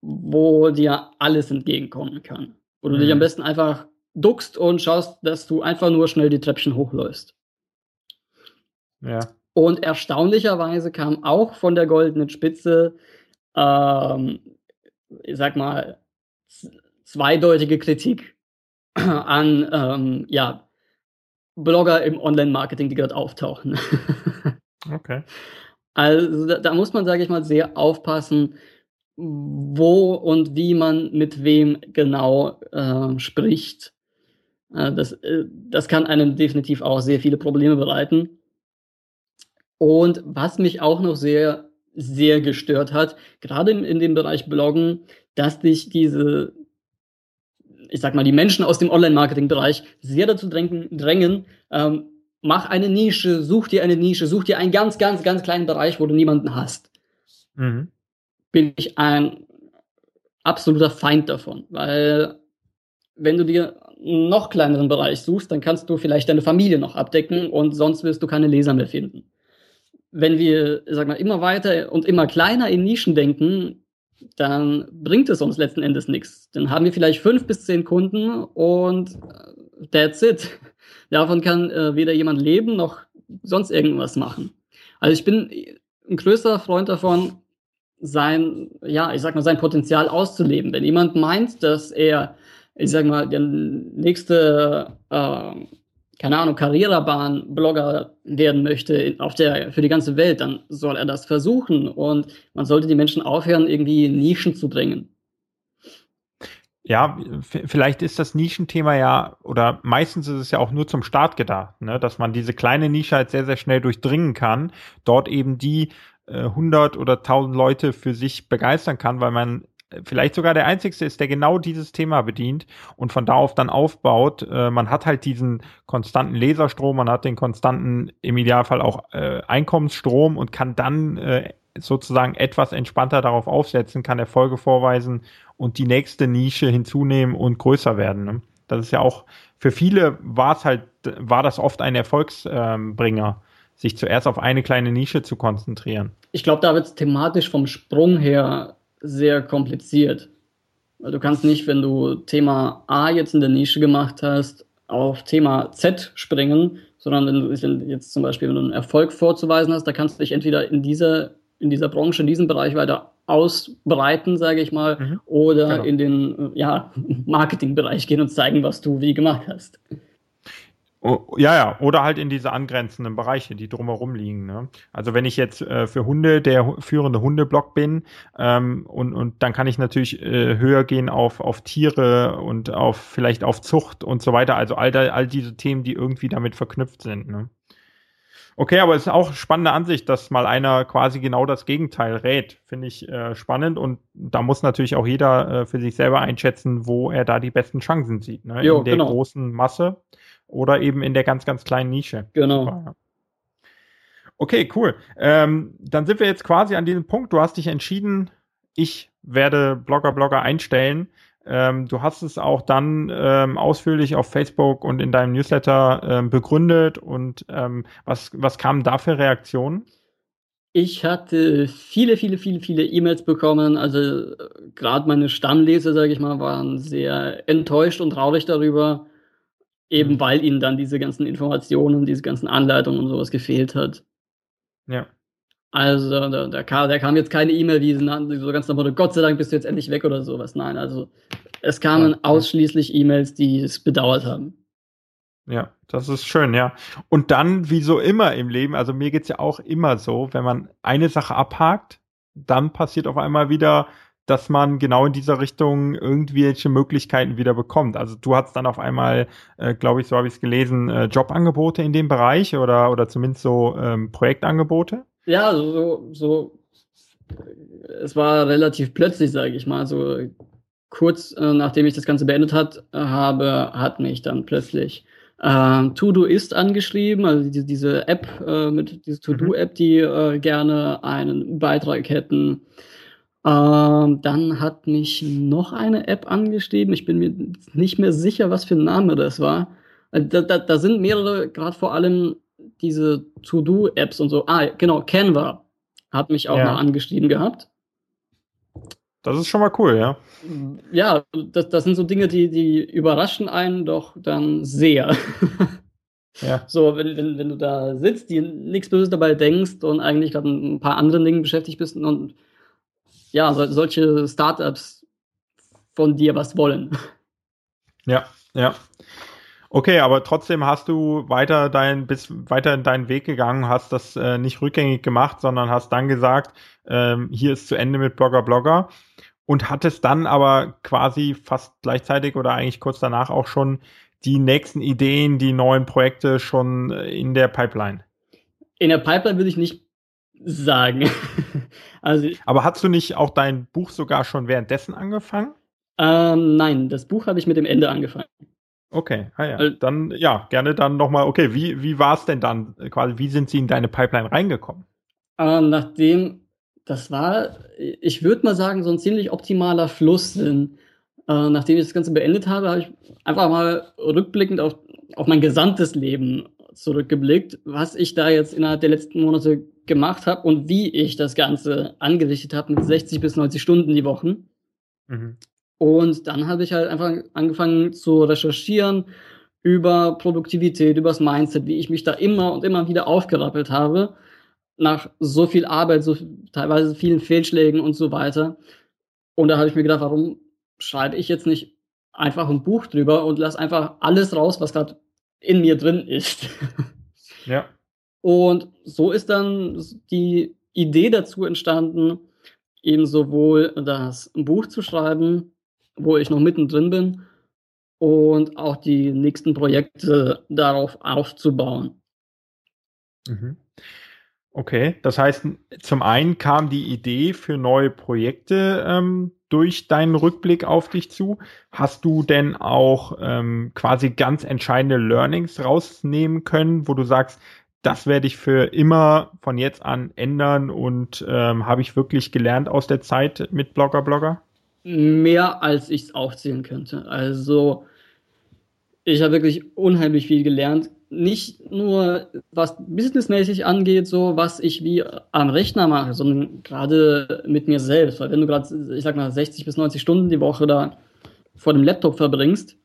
wo dir alles entgegenkommen kann. Wo du dich am mhm. besten einfach duckst und schaust, dass du einfach nur schnell die Treppchen hochläufst. Ja. Und erstaunlicherweise kam auch von der goldenen Spitze, ähm, ich sag mal, zweideutige Kritik [clears throat] an ähm, ja, Blogger im Online-Marketing, die gerade auftauchen. [laughs] okay. Also da, da muss man, sage ich mal, sehr aufpassen, wo und wie man mit wem genau äh, spricht. Äh, das, äh, das kann einem definitiv auch sehr viele Probleme bereiten. Und was mich auch noch sehr, sehr gestört hat, gerade in, in dem Bereich Bloggen, dass dich diese, ich sag mal, die Menschen aus dem Online-Marketing-Bereich sehr dazu drängen, drängen ähm, mach eine Nische, such dir eine Nische, such dir einen ganz, ganz, ganz kleinen Bereich, wo du niemanden hast. Mhm. Bin ich ein absoluter Feind davon, weil wenn du dir einen noch kleineren Bereich suchst, dann kannst du vielleicht deine Familie noch abdecken und sonst wirst du keine Leser mehr finden wenn wir, sag mal, immer weiter und immer kleiner in Nischen denken, dann bringt es uns letzten Endes nichts. Dann haben wir vielleicht fünf bis zehn Kunden und äh, that's it. [laughs] Davon kann äh, weder jemand leben noch sonst irgendwas machen. Also ich bin ein größer Freund davon, sein, ja, ich sag mal, sein Potenzial auszuleben. Wenn jemand meint, dass er, ich sag mal, der nächste äh, keine Ahnung, Karrierebahn-Blogger werden möchte auf der, für die ganze Welt, dann soll er das versuchen und man sollte die Menschen aufhören, irgendwie Nischen zu drängen. Ja, vielleicht ist das Nischenthema ja, oder meistens ist es ja auch nur zum Start gedacht, ne? dass man diese kleine Nische halt sehr, sehr schnell durchdringen kann, dort eben die äh, 100 oder 1000 Leute für sich begeistern kann, weil man vielleicht sogar der einzigste ist, der genau dieses Thema bedient und von da auf dann aufbaut. Äh, man hat halt diesen konstanten Laserstrom, man hat den konstanten, im Idealfall auch äh, Einkommensstrom und kann dann äh, sozusagen etwas entspannter darauf aufsetzen, kann Erfolge vorweisen und die nächste Nische hinzunehmen und größer werden. Ne? Das ist ja auch, für viele war es halt, war das oft ein Erfolgsbringer, sich zuerst auf eine kleine Nische zu konzentrieren. Ich glaube, da wird es thematisch vom Sprung her sehr kompliziert. Weil du kannst nicht, wenn du Thema A jetzt in der Nische gemacht hast, auf Thema Z springen, sondern wenn du wenn jetzt zum Beispiel, einen Erfolg vorzuweisen hast, da kannst du dich entweder in dieser, in dieser Branche, in diesem Bereich weiter ausbreiten, sage ich mal, mhm. oder genau. in den ja, [laughs] Marketingbereich gehen und zeigen, was du wie gemacht hast. Oh, ja, ja, oder halt in diese angrenzenden Bereiche, die drumherum liegen. Ne? Also wenn ich jetzt äh, für Hunde der führende Hundeblock bin ähm, und, und dann kann ich natürlich äh, höher gehen auf, auf Tiere und auf vielleicht auf Zucht und so weiter. Also all, da, all diese Themen, die irgendwie damit verknüpft sind. Ne? Okay, aber es ist auch spannende Ansicht, dass mal einer quasi genau das Gegenteil rät. Finde ich äh, spannend und da muss natürlich auch jeder äh, für sich selber einschätzen, wo er da die besten Chancen sieht. Ne? Jo, in der genau. großen Masse oder eben in der ganz, ganz kleinen Nische. Genau. Okay, cool. Ähm, dann sind wir jetzt quasi an diesem Punkt. Du hast dich entschieden, ich werde Blogger, Blogger einstellen. Ähm, du hast es auch dann ähm, ausführlich auf Facebook und in deinem Newsletter ähm, begründet. Und ähm, was, was kamen da für Reaktionen? Ich hatte viele, viele, viele, viele E-Mails bekommen. Also äh, gerade meine Stammleser, sage ich mal, waren sehr enttäuscht und traurig darüber, Eben mhm. weil ihnen dann diese ganzen Informationen, diese ganzen Anleitungen und sowas gefehlt hat. Ja. Also da, da, kam, da kam jetzt keine E-Mail, wie so ganz normal, Gott sei Dank bist du jetzt endlich weg oder sowas. Nein, also es kamen ja. ausschließlich E-Mails, die es bedauert haben. Ja, das ist schön, ja. Und dann, wie so immer im Leben, also mir geht's ja auch immer so, wenn man eine Sache abhakt, dann passiert auf einmal wieder, dass man genau in dieser Richtung irgendwelche Möglichkeiten wieder bekommt. Also du hast dann auf einmal, äh, glaube ich, so habe ich es gelesen, äh, Jobangebote in dem Bereich oder, oder zumindest so ähm, Projektangebote? Ja, so, so es war relativ plötzlich, sage ich mal. So kurz äh, nachdem ich das Ganze beendet hat, habe, hat mich dann plötzlich äh, Todoist angeschrieben, also die, diese App, äh, mit diese To-Do-App, mhm. die äh, gerne einen Beitrag hätten. Ähm, dann hat mich noch eine App angeschrieben. Ich bin mir nicht mehr sicher, was für ein Name das war. Äh, da, da, da sind mehrere, gerade vor allem diese To-Do-Apps und so. Ah, genau, Canva hat mich auch ja. noch angeschrieben gehabt. Das ist schon mal cool, ja. Ja, das, das sind so Dinge, die, die überraschen einen doch dann sehr. Ja. [laughs] So, wenn, wenn, wenn du da sitzt, die nichts Böses dabei denkst und eigentlich gerade ein paar anderen Dingen beschäftigt bist und ja, so, solche Startups von dir was wollen. [laughs] Ja, ja. Okay, aber trotzdem hast du weiter dein, bist weiter in deinen Weg gegangen, hast das äh, nicht rückgängig gemacht, sondern hast dann gesagt, ähm, hier ist zu Ende mit Blogger Blogger und hattest dann aber quasi fast gleichzeitig oder eigentlich kurz danach auch schon die nächsten Ideen, die neuen Projekte schon äh, in der Pipeline. In der Pipeline würde ich nicht sagen. [laughs] also, aber hast du nicht auch dein Buch sogar schon währenddessen angefangen? Ähm, nein, das Buch habe ich mit dem Ende angefangen. Okay, ah ja. Äh, dann ja, gerne dann nochmal, okay, wie, wie war es denn dann quasi, wie sind sie in deine Pipeline reingekommen? Äh, nachdem, das war, ich würde mal sagen, so ein ziemlich optimaler Fluss, denn äh, nachdem ich das Ganze beendet habe, habe ich einfach mal rückblickend auf, auf mein gesamtes Leben zurückgeblickt, was ich da jetzt innerhalb der letzten Monate gemacht habe und wie ich das Ganze angerichtet habe mit 60 bis 90 Stunden die Woche. Mhm. Und dann habe ich halt einfach angefangen zu recherchieren über Produktivität, über das Mindset, wie ich mich da immer und immer wieder aufgerappelt habe, nach so viel Arbeit, so teilweise vielen Fehlschlägen und so weiter. Und da habe ich mir gedacht, warum schreibe ich jetzt nicht einfach ein Buch drüber und lasse einfach alles raus, was gerade in mir drin ist. [laughs] Ja. Und so ist dann die Idee dazu entstanden, eben sowohl das Buch zu schreiben, wo ich noch mittendrin bin und auch die nächsten Projekte darauf aufzubauen. Mhm. Okay, das heißt, zum einen kam die Idee für neue Projekte ähm, durch deinen Rückblick auf dich zu. Hast du denn auch ähm, quasi ganz entscheidende Learnings rausnehmen können, wo du sagst, das werde ich für immer von jetzt an ändern und ähm, habe ich wirklich gelernt aus der Zeit mit Blogger Blogger? mehr als ich es aufzählen könnte. Also ich habe wirklich unheimlich viel gelernt. Nicht nur was businessmäßig angeht, so was ich wie am Rechner mache, sondern gerade mit mir selbst. Weil wenn du gerade, ich sag mal, 60 bis 90 Stunden die Woche da vor dem Laptop verbringst,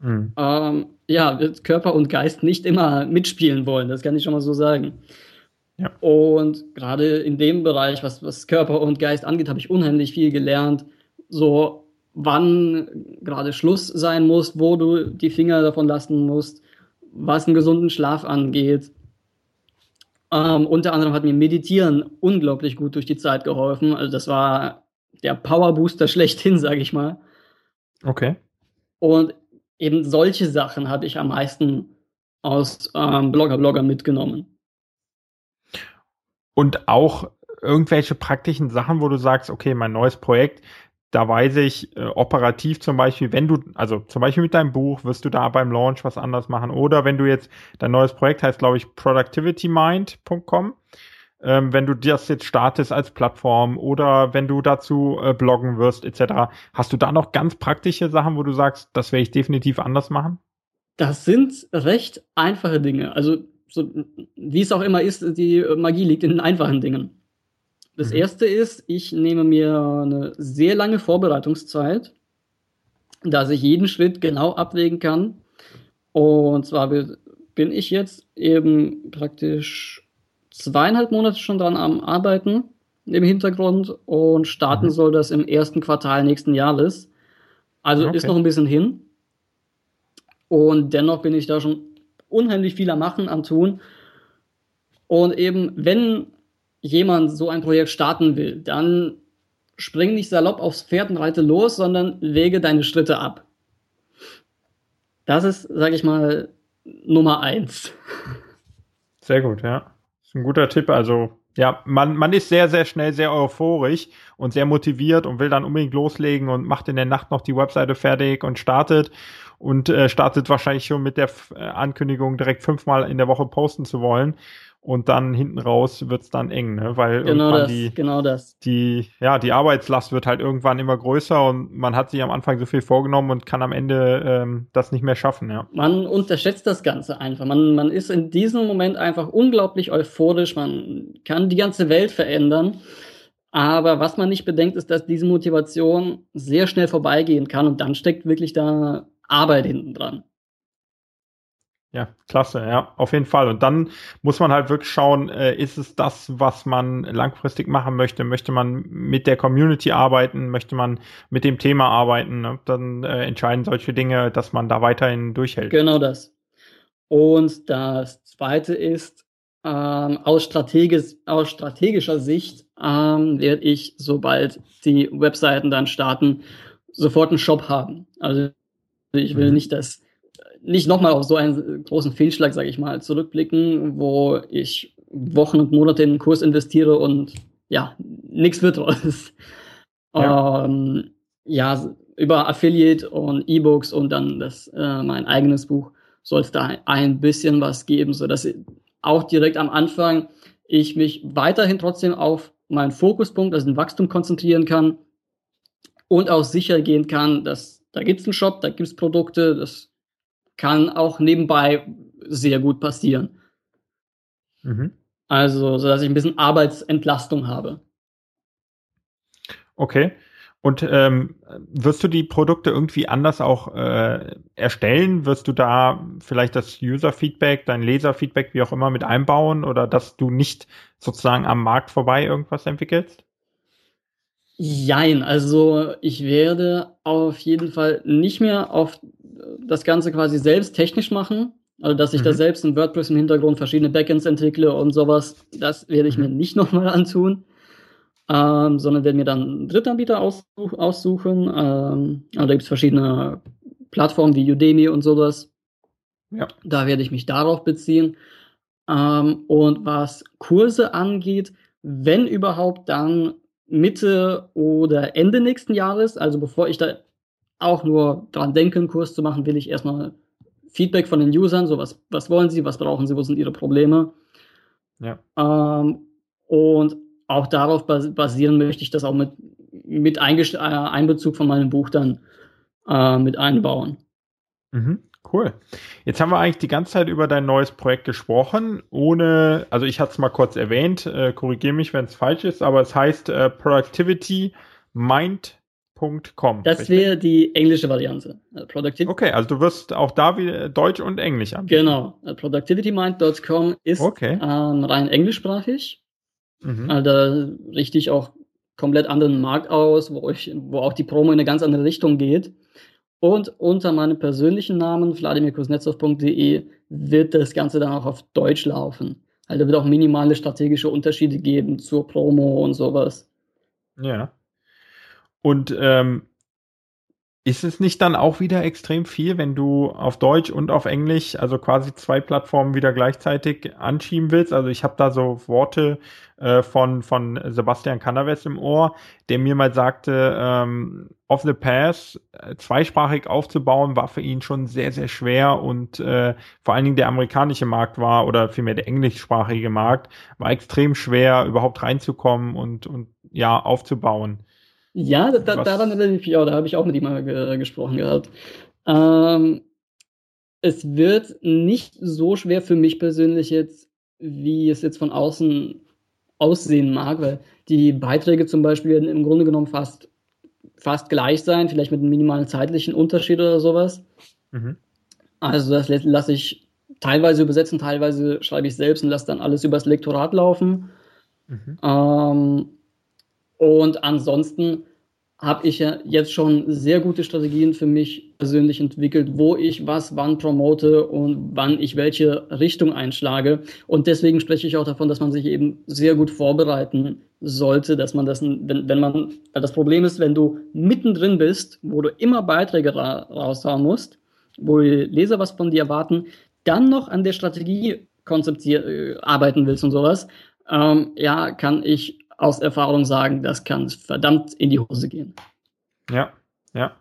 mhm. ähm, ja, wird Körper und Geist nicht immer mitspielen wollen. Das kann ich schon mal so sagen. Ja. Und gerade in dem Bereich, was, was Körper und Geist angeht, habe ich unheimlich viel gelernt so wann gerade Schluss sein muss, wo du die Finger davon lassen musst, was einen gesunden Schlaf angeht. Ähm, unter anderem hat mir Meditieren unglaublich gut durch die Zeit geholfen. Also das war der Powerbooster [laughs] schlechthin, sage ich mal. Okay. Und eben solche Sachen habe ich am meisten aus ähm, Blogger Blogger mitgenommen. Und auch irgendwelche praktischen Sachen, wo du sagst, okay, mein neues Projekt, da weiß ich äh, operativ zum Beispiel, wenn du, also zum Beispiel mit deinem Buch, wirst du da beim Launch was anders machen. Oder wenn du jetzt, dein neues Projekt heißt, glaube ich, productivitymind.com. Ähm, wenn du das jetzt startest als Plattform oder wenn du dazu äh, bloggen wirst, etc., hast du da noch ganz praktische Sachen, wo du sagst, das werde ich definitiv anders machen? Das sind recht einfache Dinge. Also, so, wie es auch immer ist, die Magie liegt in den einfachen Dingen. Das mhm. erste ist, ich nehme mir eine sehr lange Vorbereitungszeit, dass ich jeden Schritt genau abwägen kann. Und zwar bin ich jetzt eben praktisch zweieinhalb Monate schon dran am Arbeiten im Hintergrund und starten mhm. soll das im ersten Quartal nächsten Jahres. Also okay. ist noch ein bisschen hin. Und dennoch bin ich da schon unheimlich viel am Machen, am Tun. Und eben, wenn jemand so ein Projekt starten will, dann spring nicht salopp aufs Pferd und reite los, sondern wege deine Schritte ab. Das ist, sag ich mal, Nummer eins. [laughs] Sehr gut, ja. Das ist ein guter Tipp. Also, ja, man, man ist sehr, sehr schnell sehr euphorisch und sehr motiviert und will dann unbedingt loslegen und macht in der Nacht noch die Webseite fertig und startet und äh, startet wahrscheinlich schon mit der F äh, Ankündigung, direkt fünfmal in der Woche posten zu wollen und dann hinten raus wird's dann eng, ne? weil genau das, die, genau das. die, ja, die Arbeitslast wird halt irgendwann immer größer und man hat sich am Anfang so viel vorgenommen und kann am Ende ähm, das nicht mehr schaffen, ja. Man unterschätzt das Ganze einfach. Man, man ist in diesem Moment einfach unglaublich euphorisch, man kann die ganze Welt verändern. Aber was man nicht bedenkt, ist, dass diese Motivation sehr schnell vorbeigehen kann und dann steckt wirklich da Arbeit hinten dran. Ja, klasse, ja, auf jeden Fall. Und dann muss man halt wirklich schauen, äh, ist es das, was man langfristig machen möchte? Möchte man mit der Community arbeiten? Möchte man mit dem Thema arbeiten? Ne? Dann äh, entscheiden solche Dinge, dass man da weiterhin durchhält. Genau das. Und das zweite ist, ähm, aus, strategisch, aus strategischer Sicht ähm, werde ich, sobald die Webseiten dann starten, sofort einen Shop haben. Also ich will mhm. nicht, dass nicht nochmal auf so einen großen Fehlschlag, sage ich mal, zurückblicken, wo ich Wochen und Monate in einen Kurs investiere und ja, nichts wird draus. [laughs] Ja. Ähm, ja, über Affiliate und E-Books und dann das äh, mein eigenes Buch soll es da ein bisschen was geben, so dass auch direkt am Anfang ich mich weiterhin trotzdem auf meinen Fokuspunkt, also den Wachstum konzentrieren kann und auch sicher gehen kann, dass da gibt's einen Shop, da gibt's Produkte, das kann auch nebenbei sehr gut passieren. Mhm. Also, so dass ich ein bisschen Arbeitsentlastung habe. Okay. Und ähm, wirst du die Produkte irgendwie anders auch äh, erstellen? Wirst du da vielleicht das User-Feedback, dein Leser-Feedback, wie auch immer, mit einbauen oder dass du nicht sozusagen am Markt vorbei irgendwas entwickelst? Jein, also ich werde auf jeden Fall nicht mehr auf das Ganze quasi selbst technisch machen. Also, dass ich mhm. da selbst in WordPress im Hintergrund verschiedene Backends entwickle und sowas, das werde ich mhm. mir nicht [laughs] nochmal antun. Ähm, sondern werde mir dann einen Drittanbieter aussuch aussuchen. Ähm, also da gibt es verschiedene Plattformen wie Udemy und sowas. Ja. Da werde ich mich darauf beziehen. Ähm, und was Kurse angeht, wenn überhaupt, dann Mitte oder Ende nächsten Jahres, also bevor ich da auch nur dran denke, einen Kurs zu machen, will ich erstmal Feedback von den Usern, so was, was wollen sie, was brauchen sie, wo sind ihre Probleme. Ja. Ähm, und auch darauf basieren möchte ich das auch mit, mit äh, Einbezug von meinem Buch dann äh, mit einbauen. Mhm. Cool. Jetzt haben wir eigentlich die ganze Zeit über dein neues Projekt gesprochen, ohne, also ich hatte es mal kurz erwähnt, äh, korrigiere mich, wenn es falsch ist, aber es heißt äh, Productivity Mind.com. Das wäre die englische Variante. Productivity. Okay, also du wirst auch da wieder Deutsch und Englisch anbieten. Genau. Also Productivitymind.com ist okay. ähm, rein englischsprachig. Mhm. Also da richte ich auch komplett anderen Markt aus, wo, ich, wo auch die Promo in eine ganz andere Richtung geht. Und unter meinem persönlichen Namen, vladimirkuznetsov.de, wird das Ganze dann auch auf Deutsch laufen. Also wird auch minimale strategische Unterschiede geben zur Promo und sowas. Ja. Und ähm, ist es nicht dann auch wieder extrem viel, wenn du auf Deutsch und auf Englisch, also quasi zwei Plattformen wieder gleichzeitig anschieben willst? Also ich habe da so Worte äh, von, von Sebastian Canaves im Ohr, der mir mal sagte, ähm, Off the Pass äh, zweisprachig aufzubauen, war für ihn schon sehr, sehr schwer und äh, vor allen Dingen der amerikanische Markt war oder vielmehr der englischsprachige Markt war extrem schwer, überhaupt reinzukommen und, und ja, aufzubauen. Ja, da, daran erinnere ich mich auch, da habe ich auch mit ihm mal ge gesprochen gehabt. Ähm, es wird nicht so schwer für mich persönlich jetzt, wie es jetzt von außen aussehen mag, weil die Beiträge zum Beispiel werden im Grunde genommen fast, fast gleich sein, vielleicht mit einem minimalen zeitlichen Unterschied oder sowas. Mhm. Also das lasse ich teilweise übersetzen, teilweise schreibe ich selbst und lasse dann alles übers Lektorat laufen. Mhm. Ähm, und ansonsten habe ich ja jetzt schon sehr gute Strategien für mich persönlich entwickelt, wo ich was wann promote und wann ich welche Richtung einschlage. Und deswegen spreche ich auch davon, dass man sich eben sehr gut vorbereiten sollte, dass man das, wenn, wenn man, weil das Problem ist, wenn du mittendrin bist, wo du immer Beiträge ra raushauen musst, wo die Leser was von dir erwarten, dann noch an der Strategie konzeptiert, äh, arbeiten willst und sowas, ähm, ja, kann ich aus Erfahrung sagen, das kann verdammt in die Hose gehen. Ja, ja.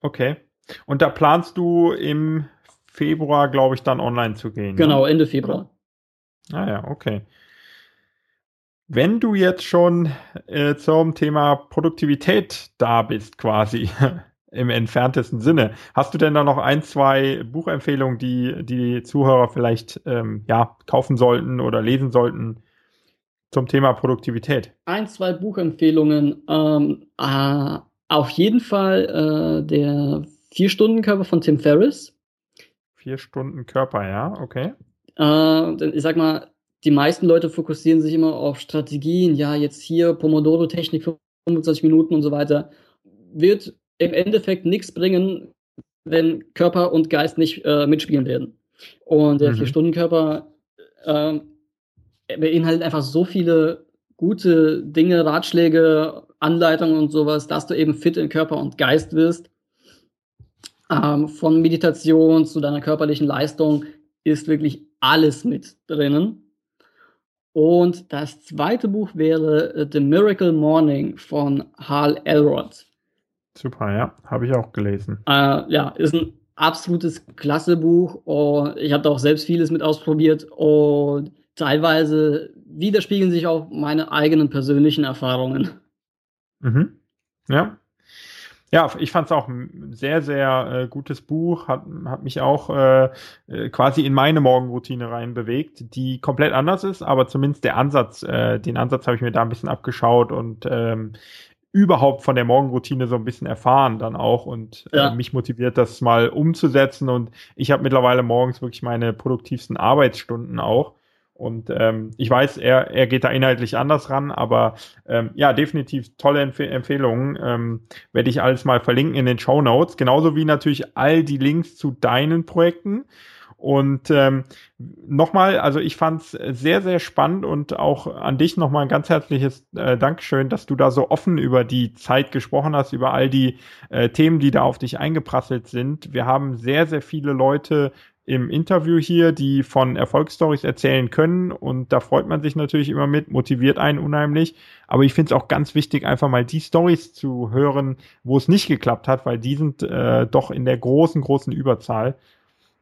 Okay. Und da planst du im Februar, glaube ich, dann online zu gehen. Ne? Genau, ne? Ende Februar. Ah ja, okay. Wenn du jetzt schon äh, zum Thema Produktivität da bist, quasi [laughs] im entferntesten Sinne, hast du denn da noch ein, zwei Buchempfehlungen, die die Zuhörer vielleicht ähm, ja kaufen sollten oder lesen sollten, zum Thema Produktivität? Ein, zwei Buchempfehlungen. Ähm, äh, auf jeden Fall äh, der Vier-Stunden-Körper von Tim Ferriss. Vier-Stunden-Körper, ja, okay. Äh, ich sag mal, die meisten Leute fokussieren sich immer auf Strategien. Ja, jetzt hier Pomodoro-Technik für 25 Minuten und so weiter. Wird im Endeffekt nichts bringen, wenn Körper und Geist nicht äh, mitspielen werden. Und der mhm. Vier-Stunden-Körper äh, beinhaltet einfach so viele gute Dinge, Ratschläge, Anleitungen und sowas, dass du eben fit in Körper und Geist wirst. Ähm, von Meditation zu deiner körperlichen Leistung ist wirklich alles mit drinnen. Und das zweite Buch wäre äh, The Miracle Morning von Hal Elrod. Super, ja, habe ich auch gelesen. Äh, ja, ist ein absolutes klasse Buch. Und ich habe da auch selbst vieles mit ausprobiert und teilweise widerspiegeln sich auch meine eigenen persönlichen Erfahrungen. Mhm. Ja. Ja, ich fand es auch ein sehr, sehr äh, gutes Buch, hat, hat mich auch äh, äh, quasi in meine Morgenroutine rein bewegt, die komplett anders ist, aber zumindest der Ansatz, äh, den Ansatz habe ich mir da ein bisschen abgeschaut und ähm, überhaupt von der Morgenroutine so ein bisschen erfahren dann auch und äh, ja. äh, mich motiviert, das mal umzusetzen und ich habe mittlerweile morgens wirklich meine produktivsten Arbeitsstunden auch und ähm, ich weiß, er, er geht da inhaltlich anders ran, aber ähm, ja, definitiv tolle Empf Empfehlungen. Ähm, werde ich alles mal verlinken in den Show Notes. Genauso wie natürlich all die Links zu deinen Projekten. Und ähm, nochmal, also ich fand es sehr, sehr spannend und auch an dich nochmal ein ganz herzliches äh, Dankeschön, dass du da so offen über die Zeit gesprochen hast, über all die äh, Themen, die da auf dich eingeprasselt sind. Wir haben sehr, sehr viele Leute im Interview hier, die von Erfolgsstories erzählen können. Und da freut man sich natürlich immer mit, motiviert einen unheimlich. Aber ich finde es auch ganz wichtig, einfach mal die Stories zu hören, wo es nicht geklappt hat, weil die sind äh, doch in der großen, großen Überzahl.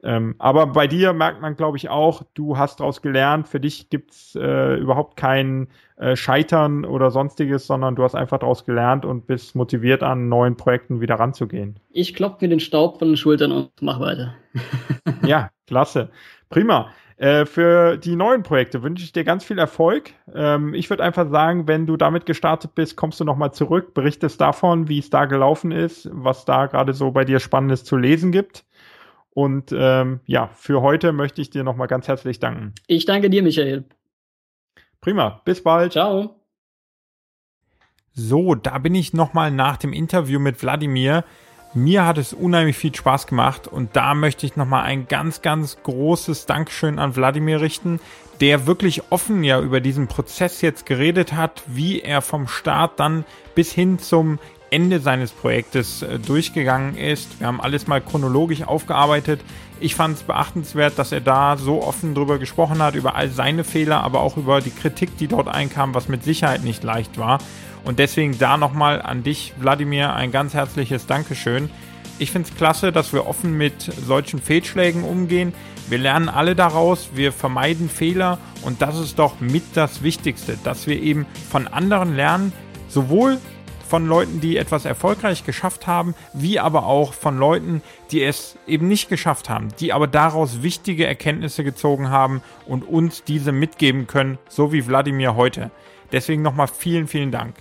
Ähm, aber bei dir merkt man, glaube ich, auch, du hast daraus gelernt, für dich gibt's äh, überhaupt kein äh, Scheitern oder sonstiges, sondern du hast einfach daraus gelernt und bist motiviert, an neuen Projekten wieder ranzugehen. Ich klopfe mir den Staub von den Schultern und mach weiter. [laughs] ja, klasse. Prima. Äh, für die neuen Projekte wünsche ich dir ganz viel Erfolg. Ähm, ich würde einfach sagen, wenn du damit gestartet bist, kommst du nochmal zurück, berichtest davon, wie es da gelaufen ist, was da gerade so bei dir Spannendes zu lesen gibt. Und ähm, ja, für heute möchte ich dir nochmal ganz herzlich danken. Ich danke dir, Michael. Prima, bis bald. Ciao. So, da bin ich nochmal nach dem Interview mit Wladimir. Mir hat es unheimlich viel Spaß gemacht und da möchte ich nochmal ein ganz, ganz großes Dankeschön an Wladimir richten, der wirklich offen ja über diesen Prozess jetzt geredet hat, wie er vom Start dann bis hin zum Ende seines Projektes äh, durchgegangen ist. Wir haben alles mal chronologisch aufgearbeitet. Ich fand es beachtenswert, dass er da so offen drüber gesprochen hat, über all seine Fehler, aber auch über die Kritik, die dort einkam, was mit Sicherheit nicht leicht war. Und deswegen da nochmal an dich, Wladimir, ein ganz herzliches Dankeschön. Ich finde es klasse, dass wir offen mit solchen Fehlschlägen umgehen. Wir lernen alle daraus, wir vermeiden Fehler und das ist doch mit das Wichtigste, dass wir eben von anderen lernen, sowohl von Leuten, die etwas erfolgreich geschafft haben, wie aber auch von Leuten, die es eben nicht geschafft haben, die aber daraus wichtige Erkenntnisse gezogen haben und uns diese mitgeben können, so wie Wladimir heute. Deswegen nochmal vielen, vielen Dank.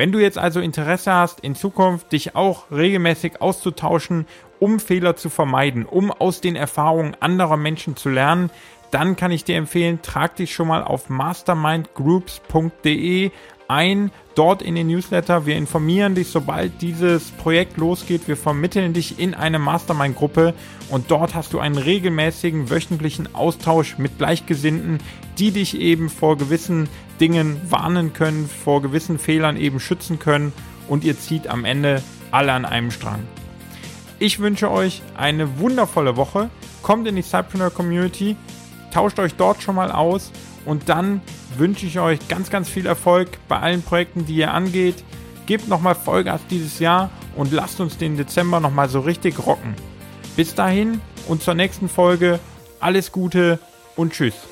Wenn du jetzt also Interesse hast, in Zukunft dich auch regelmäßig auszutauschen, um Fehler zu vermeiden, um aus den Erfahrungen anderer Menschen zu lernen, dann kann ich dir empfehlen, trag dich schon mal auf mastermindgroups.de ein. dort in den Newsletter. Wir informieren dich, sobald dieses Projekt losgeht. Wir vermitteln dich in eine Mastermind-Gruppe und dort hast du einen regelmäßigen wöchentlichen Austausch mit Gleichgesinnten, die dich eben vor gewissen Dingen warnen können, vor gewissen Fehlern eben schützen können und ihr zieht am Ende alle an einem Strang. Ich wünsche euch eine wundervolle Woche. Kommt in die Cypreneur Community, tauscht euch dort schon mal aus und dann wünsche ich euch ganz, ganz viel Erfolg bei allen Projekten, die ihr angeht. Gebt nochmal Vollgas dieses Jahr und lasst uns den Dezember nochmal so richtig rocken. Bis dahin und zur nächsten Folge. Alles Gute und Tschüss.